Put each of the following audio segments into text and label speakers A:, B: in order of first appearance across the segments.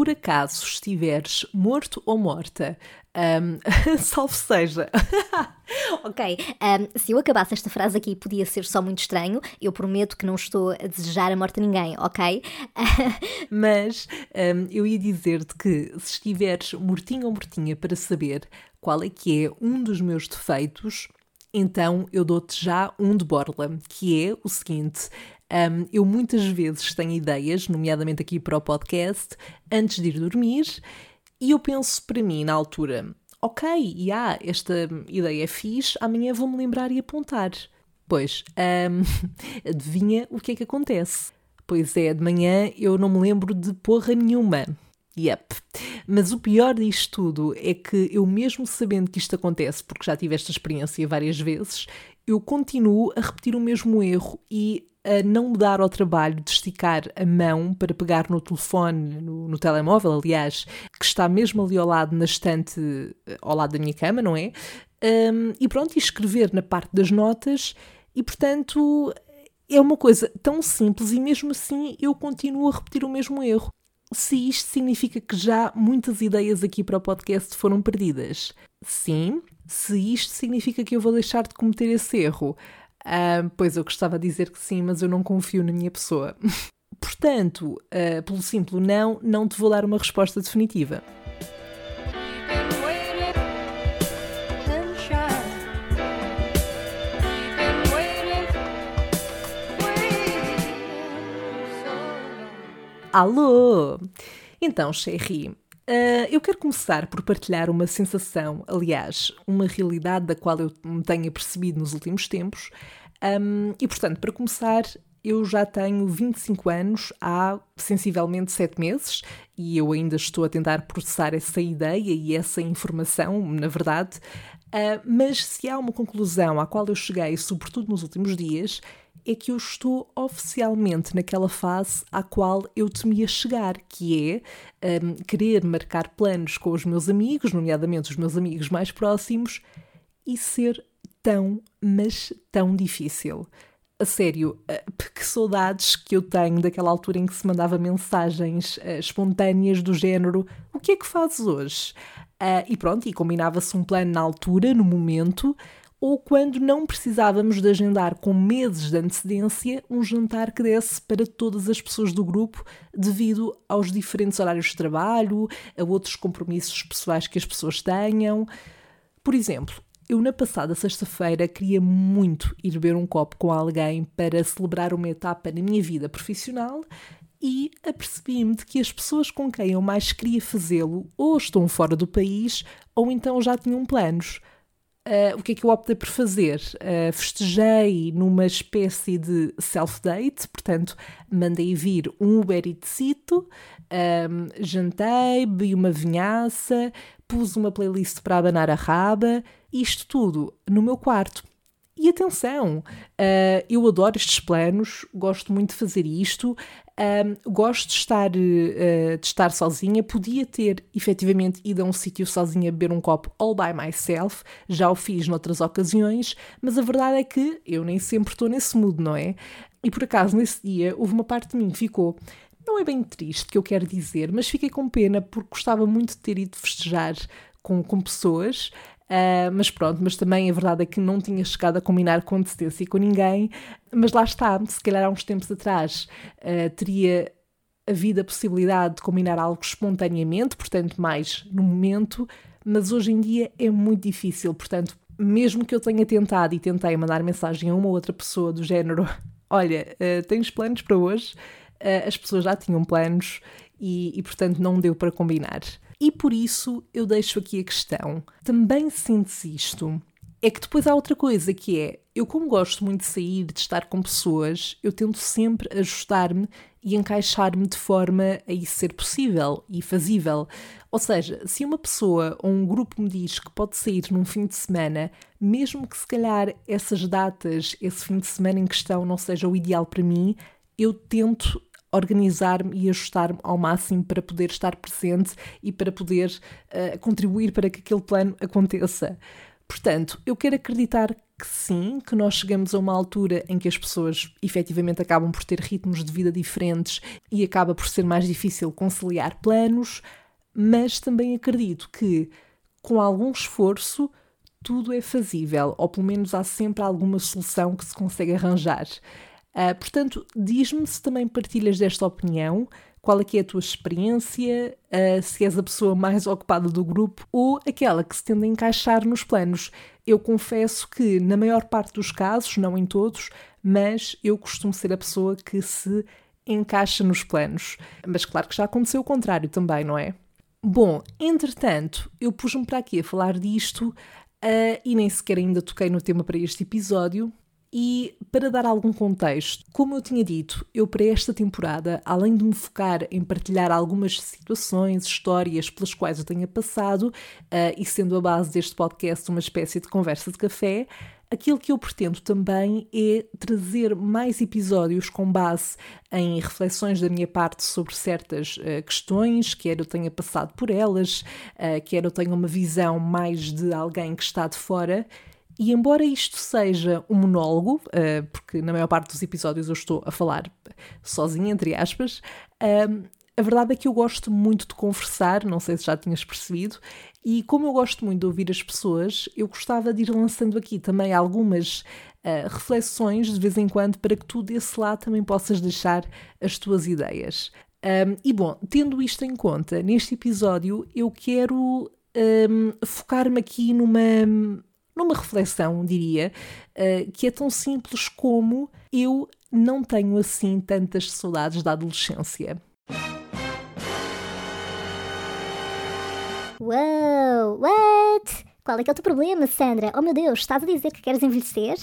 A: por acaso estiveres morto ou morta, um, salve seja.
B: ok, um, se eu acabasse esta frase aqui, podia ser só muito estranho. Eu prometo que não estou a desejar a morte a ninguém, ok?
A: Mas um, eu ia dizer-te que se estiveres mortinho ou mortinha para saber qual é que é um dos meus defeitos, então eu dou-te já um de borla, que é o seguinte: um, eu muitas vezes tenho ideias, nomeadamente aqui para o podcast, antes de ir dormir, e eu penso para mim na altura: ok, yeah, esta ideia é fixe, amanhã vou-me lembrar e apontar. Pois, um, adivinha o que é que acontece? Pois é, de manhã eu não me lembro de porra nenhuma. Yep. Mas o pior disto tudo é que eu, mesmo sabendo que isto acontece, porque já tive esta experiência várias vezes, eu continuo a repetir o mesmo erro e a não me dar ao trabalho de esticar a mão para pegar no telefone, no, no, telemóvel, aliás, que está mesmo ali ao lado, na estante, ao lado da minha cama, não é? Um, e pronto, e escrever na parte das notas, e portanto é uma coisa tão simples e mesmo assim eu continuo a repetir o mesmo erro. Se isto significa que já muitas ideias aqui para o podcast foram perdidas? Sim. Se isto significa que eu vou deixar de cometer esse erro? Uh, pois eu gostava de dizer que sim, mas eu não confio na minha pessoa. Portanto, uh, pelo simples não, não te vou dar uma resposta definitiva. Alô! Então, Sherry, Uh, eu quero começar por partilhar uma sensação, aliás, uma realidade da qual eu me tenho apercebido nos últimos tempos. Um, e, portanto, para começar, eu já tenho 25 anos há sensivelmente 7 meses e eu ainda estou a tentar processar essa ideia e essa informação, na verdade. Uh, mas se há uma conclusão à qual eu cheguei, sobretudo nos últimos dias, é que eu estou oficialmente naquela fase à qual eu temia chegar, que é um, querer marcar planos com os meus amigos, nomeadamente os meus amigos mais próximos, e ser tão, mas tão difícil. A sério, uh, que saudades que eu tenho daquela altura em que se mandava mensagens espontâneas do género: O que é que fazes hoje? Uh, e pronto, e combinava-se um plano na altura, no momento, ou quando não precisávamos de agendar com meses de antecedência um jantar que desse para todas as pessoas do grupo devido aos diferentes horários de trabalho, a outros compromissos pessoais que as pessoas tenham. Por exemplo, eu na passada sexta-feira queria muito ir beber um copo com alguém para celebrar uma etapa na minha vida profissional e apercebi-me de que as pessoas com quem eu mais queria fazê-lo ou estão fora do país ou então já tinham planos. Uh, o que é que eu optei por fazer? Uh, festejei numa espécie de self-date, portanto, mandei vir um Uber Eatsito, um, jantei, bebi uma vinhaça, pus uma playlist para abanar a raba, isto tudo no meu quarto. E atenção, uh, eu adoro estes planos, gosto muito de fazer isto, um, gosto de estar, uh, de estar sozinha. Podia ter efetivamente ido a um sítio sozinha beber um copo all by myself, já o fiz noutras ocasiões, mas a verdade é que eu nem sempre estou nesse mood, não é? E por acaso, nesse dia, houve uma parte de mim que ficou não é bem triste que eu quero dizer, mas fiquei com pena porque gostava muito de ter ido festejar com, com pessoas Uh, mas pronto, mas também a verdade é que não tinha chegado a combinar com antecedência com ninguém. Mas lá está, se calhar há uns tempos atrás uh, teria havido a possibilidade de combinar algo espontaneamente, portanto, mais no momento, mas hoje em dia é muito difícil. Portanto, mesmo que eu tenha tentado e tentei mandar mensagem a uma ou outra pessoa do género: Olha, uh, tens planos para hoje? as pessoas já tinham planos e, e, portanto, não deu para combinar. E por isso eu deixo aqui a questão: também sentes isto? É que depois há outra coisa que é, eu como gosto muito de sair, de estar com pessoas, eu tento sempre ajustar-me e encaixar-me de forma a isso ser possível e fazível. Ou seja, se uma pessoa ou um grupo me diz que pode sair num fim de semana, mesmo que se calhar essas datas, esse fim de semana em questão não seja o ideal para mim, eu tento organizar-me e ajustar-me ao máximo para poder estar presente e para poder uh, contribuir para que aquele plano aconteça. Portanto, eu quero acreditar que sim, que nós chegamos a uma altura em que as pessoas efetivamente acabam por ter ritmos de vida diferentes e acaba por ser mais difícil conciliar planos, mas também acredito que com algum esforço tudo é fazível, ou pelo menos há sempre alguma solução que se consegue arranjar. Uh, portanto, diz-me se também partilhas desta opinião, qual é que é a tua experiência, uh, se és a pessoa mais ocupada do grupo ou aquela que se tende a encaixar nos planos. Eu confesso que, na maior parte dos casos, não em todos, mas eu costumo ser a pessoa que se encaixa nos planos. Mas claro que já aconteceu o contrário também, não é? Bom, entretanto, eu pus-me para aqui a falar disto uh, e nem sequer ainda toquei no tema para este episódio, e para dar algum contexto, como eu tinha dito, eu para esta temporada, além de me focar em partilhar algumas situações, histórias pelas quais eu tenha passado, uh, e sendo a base deste podcast uma espécie de conversa de café, aquilo que eu pretendo também é trazer mais episódios com base em reflexões da minha parte sobre certas uh, questões, quer eu tenha passado por elas, uh, quer eu tenha uma visão mais de alguém que está de fora e embora isto seja um monólogo, uh, porque na maior parte dos episódios eu estou a falar sozinha, entre aspas, uh, a verdade é que eu gosto muito de conversar, não sei se já tinhas percebido, e como eu gosto muito de ouvir as pessoas, eu gostava de ir lançando aqui também algumas uh, reflexões de vez em quando para que tu desse lá também possas deixar as tuas ideias. Um, e bom, tendo isto em conta, neste episódio eu quero um, focar-me aqui numa numa reflexão, diria, uh, que é tão simples como eu não tenho assim tantas saudades da adolescência.
B: Uou, what? Qual é que é o teu problema, Sandra? Oh meu Deus, estás a dizer que queres envelhecer?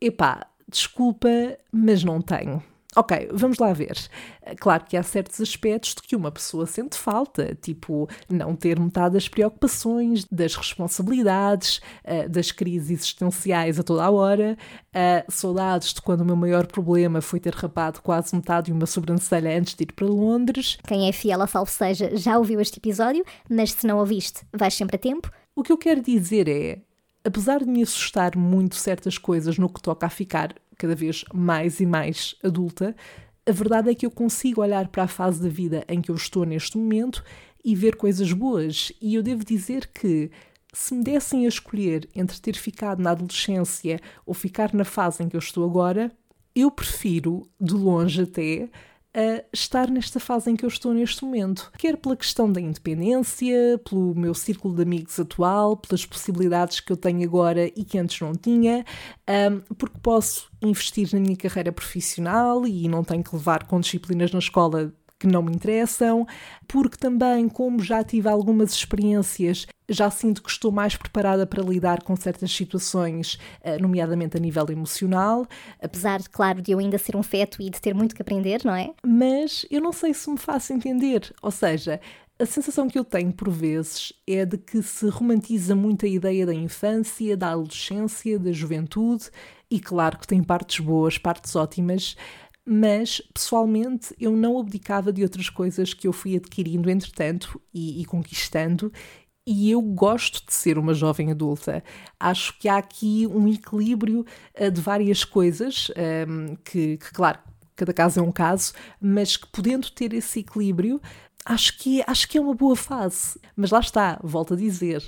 A: Epá, desculpa, mas não tenho. Ok, vamos lá ver. Claro que há certos aspectos de que uma pessoa sente falta, tipo não ter metade das preocupações, das responsabilidades, eh, das crises existenciais a toda a hora, eh, saudades de quando o meu maior problema foi ter rapado quase metade de uma sobrancelha antes de ir para Londres.
B: Quem é fiel a salvo seja já ouviu este episódio, mas se não ouviste, vais sempre a tempo.
A: O que eu quero dizer é, apesar de me assustar muito certas coisas no que toca a ficar cada vez mais e mais adulta, a verdade é que eu consigo olhar para a fase da vida em que eu estou neste momento e ver coisas boas. E eu devo dizer que, se me dessem a escolher entre ter ficado na adolescência ou ficar na fase em que eu estou agora, eu prefiro, de longe até, a estar nesta fase em que eu estou neste momento. Quer pela questão da independência, pelo meu círculo de amigos atual, pelas possibilidades que eu tenho agora e que antes não tinha, um, porque posso investir na minha carreira profissional e não tenho que levar com disciplinas na escola que não me interessam, porque também, como já tive algumas experiências, já sinto que estou mais preparada para lidar com certas situações, eh, nomeadamente a nível emocional.
B: Apesar, claro, de eu ainda ser um feto e de ter muito que aprender, não é?
A: Mas eu não sei se me faço entender. Ou seja, a sensação que eu tenho por vezes é de que se romantiza muito a ideia da infância, da adolescência, da juventude, e claro que tem partes boas, partes ótimas, mas pessoalmente eu não abdicava de outras coisas que eu fui adquirindo entretanto e, e conquistando. E eu gosto de ser uma jovem adulta. Acho que há aqui um equilíbrio uh, de várias coisas, um, ehm, que, que, claro, cada caso é um caso, mas que podendo ter esse equilíbrio, acho que, acho que é uma boa fase. Mas lá está, volto a dizer,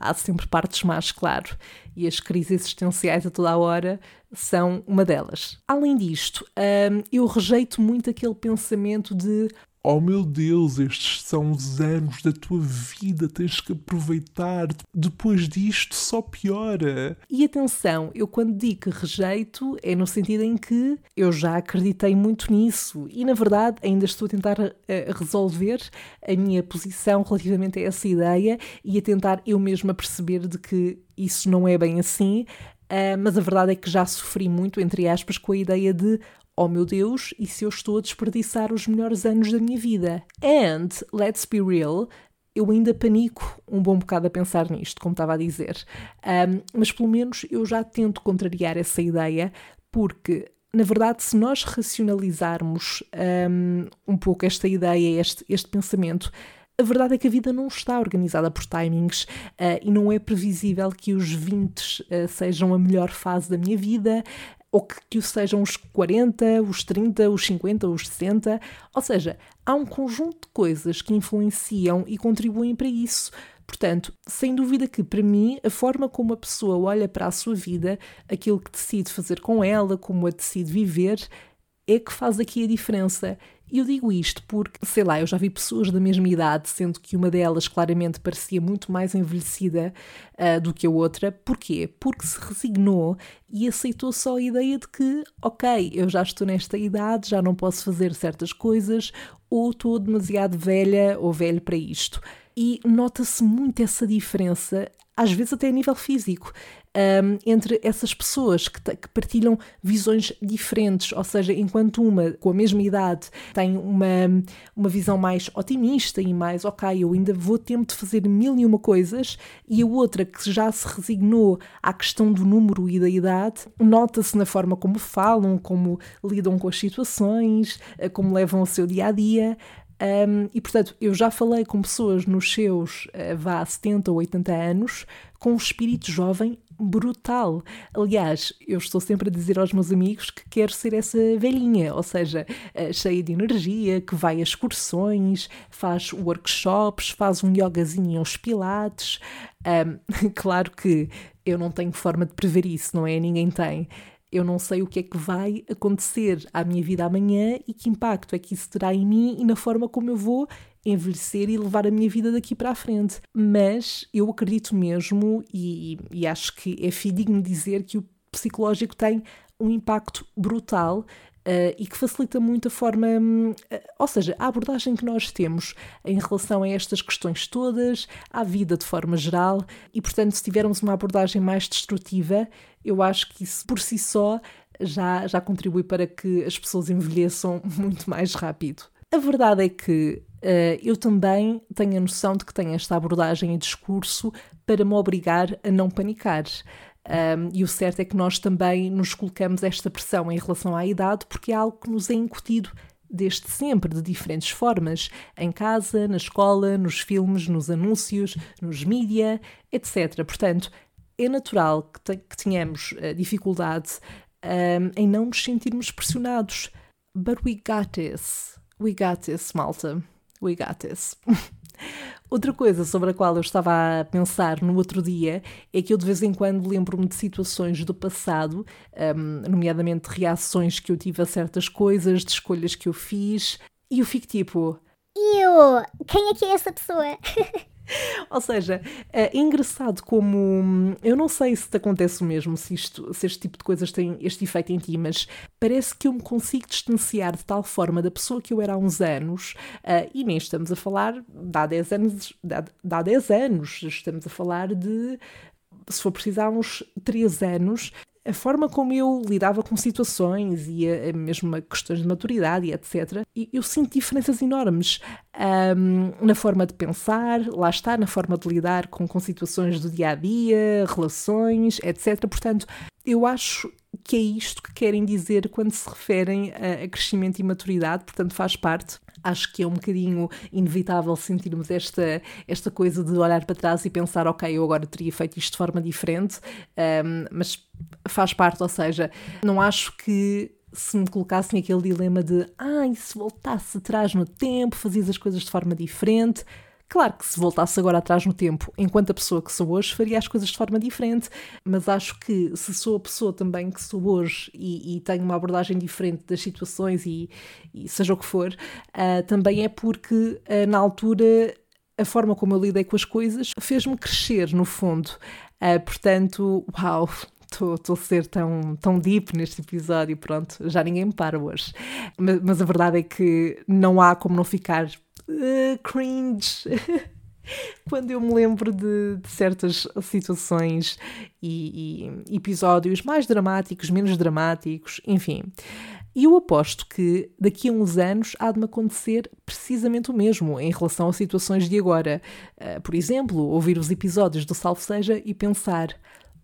A: há sempre partes más, claro, e as crises existenciais a toda a hora são uma delas. Além disto, hum, eu rejeito muito aquele pensamento de
C: Oh meu Deus, estes são os anos da tua vida, tens que aproveitar. Depois disto, só piora.
A: E atenção, eu quando digo que rejeito, é no sentido em que eu já acreditei muito nisso e, na verdade, ainda estou a tentar uh, resolver a minha posição relativamente a essa ideia e a tentar eu mesma perceber de que isso não é bem assim. Uh, mas a verdade é que já sofri muito, entre aspas, com a ideia de oh meu Deus, e se eu estou a desperdiçar os melhores anos da minha vida? And, let's be real, eu ainda panico um bom bocado a pensar nisto, como estava a dizer. Um, mas pelo menos eu já tento contrariar essa ideia, porque na verdade, se nós racionalizarmos um, um pouco esta ideia, este, este pensamento, a verdade é que a vida não está organizada por timings uh, e não é previsível que os 20 uh, sejam a melhor fase da minha vida ou que, que sejam os 40, os 30, os 50, os 60. Ou seja, há um conjunto de coisas que influenciam e contribuem para isso. Portanto, sem dúvida que para mim, a forma como a pessoa olha para a sua vida, aquilo que decide fazer com ela, como a decide viver, é que faz aqui a diferença. E eu digo isto porque, sei lá, eu já vi pessoas da mesma idade, sendo que uma delas claramente parecia muito mais envelhecida uh, do que a outra. Porquê? Porque se resignou e aceitou só a ideia de que, ok, eu já estou nesta idade, já não posso fazer certas coisas, ou estou demasiado velha ou velho para isto. E nota-se muito essa diferença às vezes até a nível físico, um, entre essas pessoas que, que, partilham visões diferentes, ou seja, enquanto uma com a mesma idade tem uma, uma visão mais otimista e mais, ok, eu ainda vou tempo de fazer mil e uma coisas, e a outra que já se resignou à questão do número e da idade, nota-se na forma como falam, como lidam com as situações, eh, como levam o seu dia a dia. Um, e portanto, eu já falei com pessoas nos seus, uh, vá, 70 ou 80 anos, com um espírito jovem brutal. Aliás, eu estou sempre a dizer aos meus amigos que quero ser essa velhinha, ou seja, uh, cheia de energia, que vai a excursões, faz workshops, faz um yogazinho aos pilates. Um, claro que eu não tenho forma de prever isso, não é? Ninguém tem eu não sei o que é que vai acontecer à minha vida amanhã e que impacto é que isso terá em mim e na forma como eu vou envelhecer e levar a minha vida daqui para a frente. Mas eu acredito mesmo e, e acho que é fidedigno dizer que o psicológico tem um impacto brutal Uh, e que facilita muito a forma, uh, ou seja, a abordagem que nós temos em relação a estas questões todas, à vida de forma geral, e portanto, se tivermos uma abordagem mais destrutiva, eu acho que isso por si só já, já contribui para que as pessoas envelheçam muito mais rápido. A verdade é que uh, eu também tenho a noção de que tenho esta abordagem e discurso para me obrigar a não panicar. Um, e o certo é que nós também nos colocamos esta pressão em relação à idade porque é algo que nos é incutido desde sempre, de diferentes formas, em casa, na escola, nos filmes, nos anúncios, nos mídia, etc. Portanto, é natural que, que tenhamos uh, dificuldade um, em não nos sentirmos pressionados. But we got this. We got this, malta. We got this. Outra coisa sobre a qual eu estava a pensar no outro dia é que eu de vez em quando lembro-me de situações do passado, um, nomeadamente reações que eu tive a certas coisas, de escolhas que eu fiz, e eu fico tipo.
B: Eu! Quem é que é essa pessoa?
A: Ou seja, é engraçado como. Eu não sei se te acontece o mesmo, se, isto, se este tipo de coisas tem este efeito em ti, mas parece que eu me consigo distanciar de tal forma da pessoa que eu era há uns anos, uh, e nem estamos a falar de há 10 anos, de há 10 anos, estamos a falar de se for precisar, uns 3 anos, a forma como eu lidava com situações e a, a mesmo questões de maturidade e etc. E eu sinto diferenças enormes um, na forma de pensar, lá está, na forma de lidar com, com situações do dia a dia, relações, etc. Portanto, eu acho que é isto que querem dizer quando se referem a crescimento e maturidade, portanto, faz parte acho que é um bocadinho inevitável sentirmos esta, esta coisa de olhar para trás e pensar, ok, eu agora teria feito isto de forma diferente, um, mas faz parte, ou seja, não acho que se me colocassem aquele dilema de ah, e se voltasse atrás no tempo, fazias as coisas de forma diferente, Claro que se voltasse agora atrás no tempo, enquanto a pessoa que sou hoje, faria as coisas de forma diferente, mas acho que se sou a pessoa também que sou hoje e, e tenho uma abordagem diferente das situações e, e seja o que for, uh, também é porque uh, na altura a forma como eu lidei com as coisas fez-me crescer, no fundo. Uh, portanto, uau, estou a ser tão, tão deep neste episódio, pronto, já ninguém me para hoje. Mas, mas a verdade é que não há como não ficar uh, cringe. Quando eu me lembro de, de certas situações e, e, episódios mais dramáticos, menos dramáticos, enfim. E eu aposto que daqui a uns anos há de me acontecer precisamente o mesmo em relação a situações de agora. Uh, por exemplo, ouvir os episódios do Salve Seja e pensar: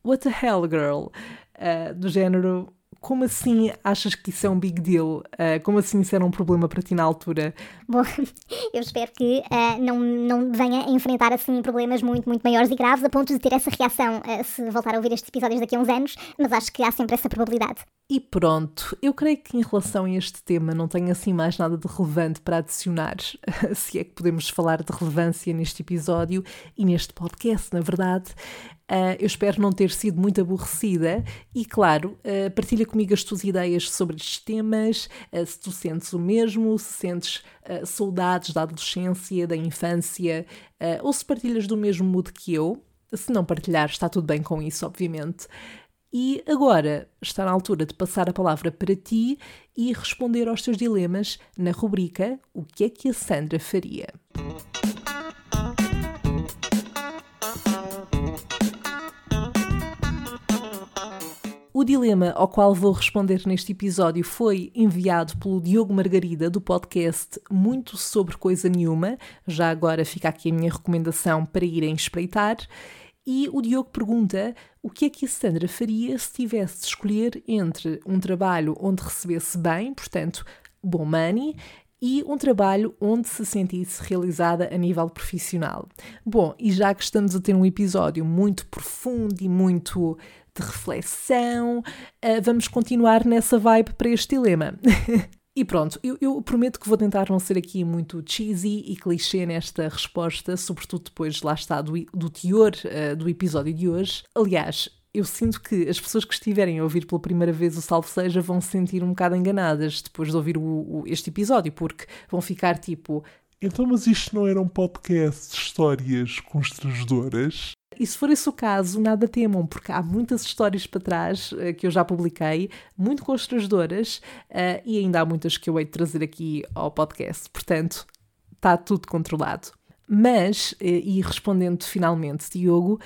A: What the hell, girl? Uh, do género como assim achas que isso é um big deal? Uh, como assim isso era um problema para ti na altura?
B: Bom, eu espero que uh, não, não venha a enfrentar assim problemas muito, muito maiores e graves a ponto de ter essa reação uh, se voltar a ouvir estes episódios daqui a uns anos, mas acho que há sempre essa probabilidade.
A: E pronto, eu creio que em relação a este tema não tenho assim mais nada de relevante para adicionar, se é que podemos falar de relevância neste episódio e neste podcast, na verdade. Uh, eu espero não ter sido muito aborrecida e, claro, uh, partilha comigo as tuas ideias sobre estes temas, uh, se tu sentes o mesmo, se sentes saudades da adolescência, da infância, ou se partilhas do mesmo mood que eu. Se não partilhar, está tudo bem com isso, obviamente. E agora está na altura de passar a palavra para ti e responder aos teus dilemas na rubrica O que é que a Sandra faria? O dilema ao qual vou responder neste episódio foi enviado pelo Diogo Margarida do podcast Muito Sobre Coisa Nenhuma. Já agora fica aqui a minha recomendação para irem espreitar. E o Diogo pergunta o que é que a Sandra faria se tivesse de escolher entre um trabalho onde recebesse bem, portanto, bom money, e um trabalho onde se sentisse realizada a nível profissional. Bom, e já que estamos a ter um episódio muito profundo e muito de reflexão, uh, vamos continuar nessa vibe para este dilema. E pronto, eu, eu, prometo que vou tentar não ser aqui muito cheesy e clichê nesta resposta, sobretudo depois, lá está, do, do teor uh, do episódio de hoje. Aliás, eu sinto que as pessoas que estiverem a ouvir pela primeira vez o Salve Seja vão se sentir um bocado enganadas depois de ouvir o, o, este episódio, porque vão ficar tipo.
C: Então, mas isto não era um podcast de histórias constrangedoras?
A: E se for esse o caso, nada temam, porque há muitas histórias para trás uh, que eu já publiquei, muito constrangedoras, uh, e ainda há muitas que eu hei de trazer aqui ao podcast. Portanto, está tudo controlado. Mas, uh, e respondendo finalmente, Diogo,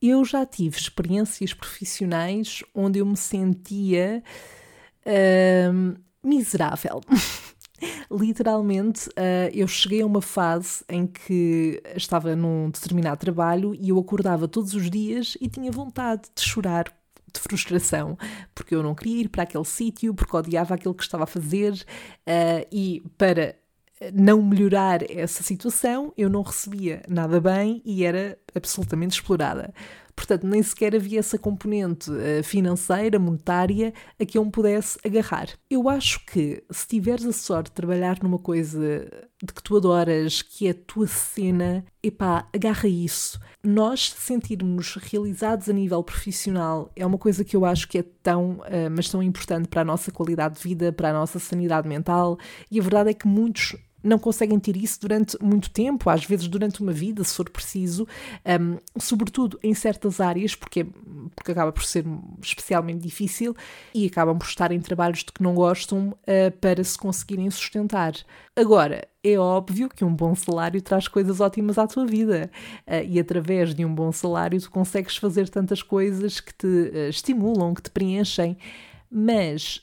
A: eu já tive experiências profissionais onde eu me sentia miserável. Literalmente, uh, eu cheguei a uma fase em que estava num determinado trabalho e eu acordava todos os dias e tinha vontade de chorar de frustração, porque eu não queria ir para aquele sítio, porque odiava aquilo que estava a fazer uh, e para não melhorar essa situação, eu não recebia nada bem e era absolutamente explorada. Portanto, nem sequer havia essa componente uh, financeira, monetária, a que eu me pudesse agarrar. Eu acho que se tiveres a sorte de trabalhar numa coisa de que tu adoras, que é a tua cena, epá, agarra isso. Nós sentirmos realizados a nível profissional é uma coisa que eu acho que é tão, uh, mas tão importante para a nossa qualidade de vida, para a nossa sanidade mental, e a verdade é que muitos não conseguem ter isso durante muito tempo, às vezes durante uma vida, se for preciso, um, sobretudo em certas áreas, porque, porque acaba por ser especialmente difícil e acabam por estar em trabalhos de que não gostam uh, para se conseguirem sustentar. Agora, é óbvio que um bom salário traz coisas ótimas à tua vida uh, e através de um bom salário tu consegues fazer tantas coisas que te uh, estimulam, que te preenchem, mas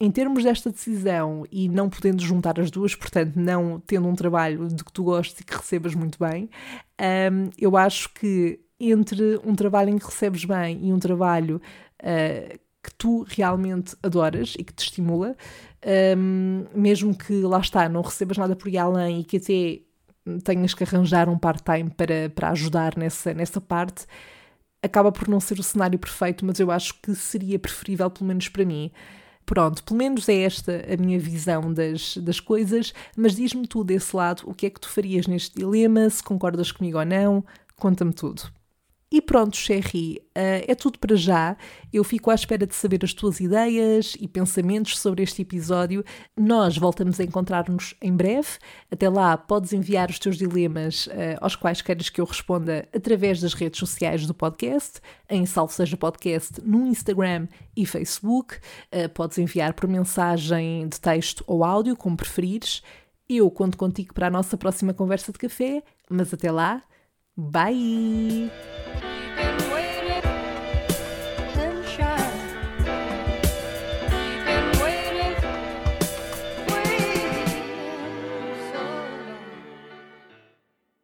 A: em termos desta decisão e não podendo juntar as duas, portanto, não tendo um trabalho de que tu gostes e que recebas muito bem, um, eu acho que entre um trabalho em que recebes bem e um trabalho uh, que tu realmente adoras e que te estimula, um, mesmo que lá está, não recebas nada por ir além e que até tenhas que arranjar um part-time para, para ajudar nessa, nessa parte, acaba por não ser o cenário perfeito, mas eu acho que seria preferível, pelo menos para mim. Pronto, pelo menos é esta a minha visão das, das coisas, mas diz-me tu desse lado o que é que tu farias neste dilema, se concordas comigo ou não, conta-me tudo. E pronto, Sherry, uh, é tudo para já. Eu fico à espera de saber as tuas ideias e pensamentos sobre este episódio. Nós voltamos a encontrar-nos em breve. Até lá, podes enviar os teus dilemas uh, aos quais queres que eu responda através das redes sociais do podcast, em Salve Seja Podcast no Instagram e Facebook. Uh, podes enviar por mensagem de texto ou áudio, como preferires. Eu conto contigo para a nossa próxima conversa de café, mas até lá, Bye.